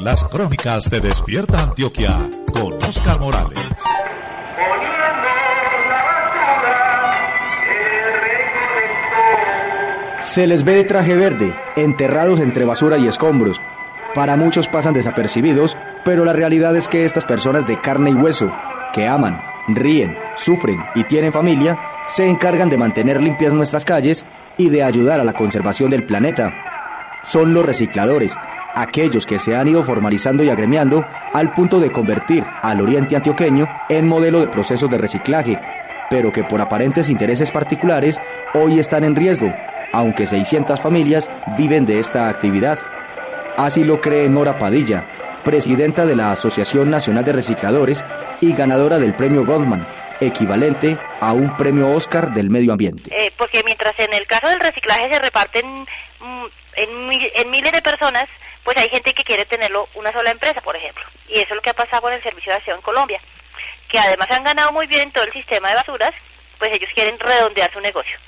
Las crónicas de Despierta Antioquia con Oscar Morales. Se les ve de traje verde, enterrados entre basura y escombros. Para muchos pasan desapercibidos, pero la realidad es que estas personas de carne y hueso, que aman, ríen, sufren y tienen familia, se encargan de mantener limpias nuestras calles y de ayudar a la conservación del planeta. Son los recicladores, aquellos que se han ido formalizando y agremiando al punto de convertir al oriente antioqueño en modelo de procesos de reciclaje, pero que por aparentes intereses particulares hoy están en riesgo, aunque 600 familias viven de esta actividad. Así lo cree Nora Padilla, presidenta de la Asociación Nacional de Recicladores y ganadora del premio Goldman, equivalente a un premio Oscar del medio ambiente. Eh, porque mientras en el caso del reciclaje se reparten mm, en, en, miles de personas, pues hay gente que quiere tenerlo una sola empresa, por ejemplo. Y eso es lo que ha pasado con el Servicio de Acción en Colombia, que además han ganado muy bien en todo el sistema de basuras, pues ellos quieren redondear su negocio.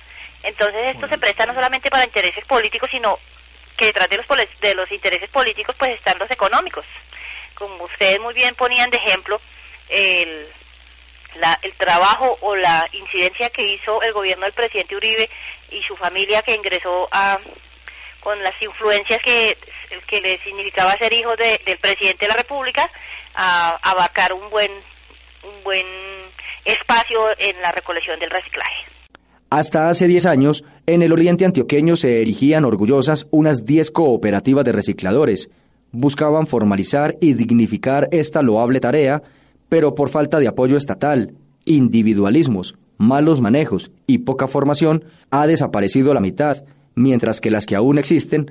Entonces esto se presta no solamente para intereses políticos, sino que detrás de los, de los intereses políticos pues están los económicos. Como ustedes muy bien ponían de ejemplo, el, el trabajo o la incidencia que hizo el gobierno del presidente Uribe y su familia que ingresó a con las influencias que, que le significaba ser hijo del presidente de la República, a, abarcar un buen, un buen espacio en la recolección del reciclaje. Hasta hace 10 años, en el oriente antioqueño se erigían orgullosas unas 10 cooperativas de recicladores. Buscaban formalizar y dignificar esta loable tarea pero por falta de apoyo estatal, individualismos, malos manejos y poca formación, ha desaparecido la mitad, mientras que las que aún existen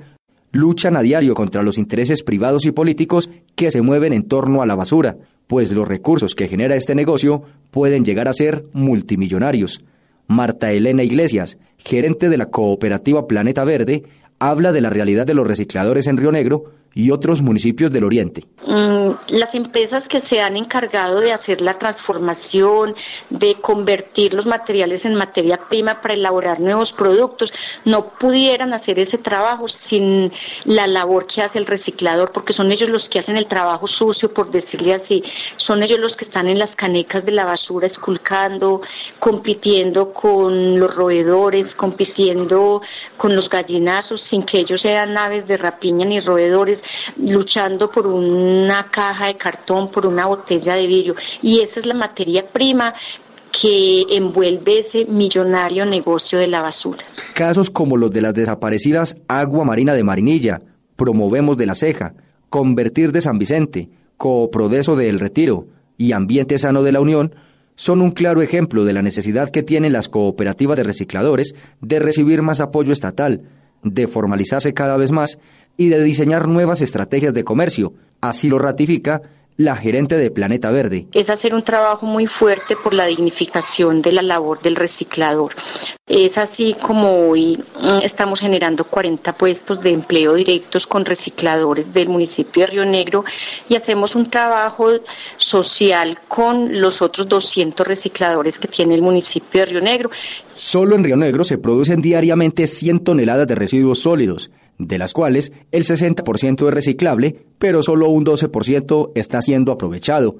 luchan a diario contra los intereses privados y políticos que se mueven en torno a la basura, pues los recursos que genera este negocio pueden llegar a ser multimillonarios. Marta Elena Iglesias, gerente de la cooperativa Planeta Verde, habla de la realidad de los recicladores en Río Negro y otros municipios del Oriente. Mm, las empresas que se han encargado de hacer la transformación, de convertir los materiales en materia prima para elaborar nuevos productos, no pudieran hacer ese trabajo sin la labor que hace el reciclador, porque son ellos los que hacen el trabajo sucio, por decirle así, son ellos los que están en las canecas de la basura esculcando, compitiendo con los roedores, compitiendo con los gallinazos, sin que ellos sean aves de rapiña ni roedores, luchando por una caja de cartón, por una botella de vidrio. Y esa es la materia prima que envuelve ese millonario negocio de la basura. Casos como los de las desaparecidas Agua Marina de Marinilla, Promovemos de la Ceja, Convertir de San Vicente, Cooprodeso de El Retiro y Ambiente Sano de la Unión son un claro ejemplo de la necesidad que tienen las cooperativas de recicladores de recibir más apoyo estatal, de formalizarse cada vez más y de diseñar nuevas estrategias de comercio. Así lo ratifica la gerente de Planeta Verde. Es hacer un trabajo muy fuerte por la dignificación de la labor del reciclador. Es así como hoy mm, estamos generando 40 puestos de empleo directos con recicladores del municipio de Río Negro y hacemos un trabajo social con los otros 200 recicladores que tiene el municipio de Río Negro. Solo en Río Negro se producen diariamente 100 toneladas de residuos sólidos de las cuales el 60% es reciclable, pero solo un 12% está siendo aprovechado.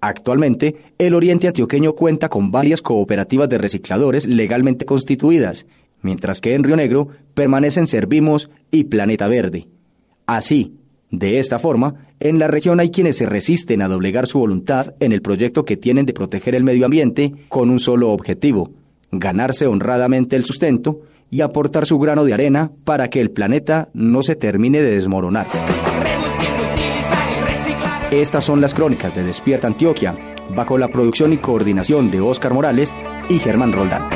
Actualmente, el Oriente Antioqueño cuenta con varias cooperativas de recicladores legalmente constituidas, mientras que en Río Negro permanecen Servimos y Planeta Verde. Así, de esta forma, en la región hay quienes se resisten a doblegar su voluntad en el proyecto que tienen de proteger el medio ambiente con un solo objetivo, ganarse honradamente el sustento y aportar su grano de arena para que el planeta no se termine de desmoronar. Estas son las crónicas de Despierta Antioquia, bajo la producción y coordinación de Óscar Morales y Germán Roldán.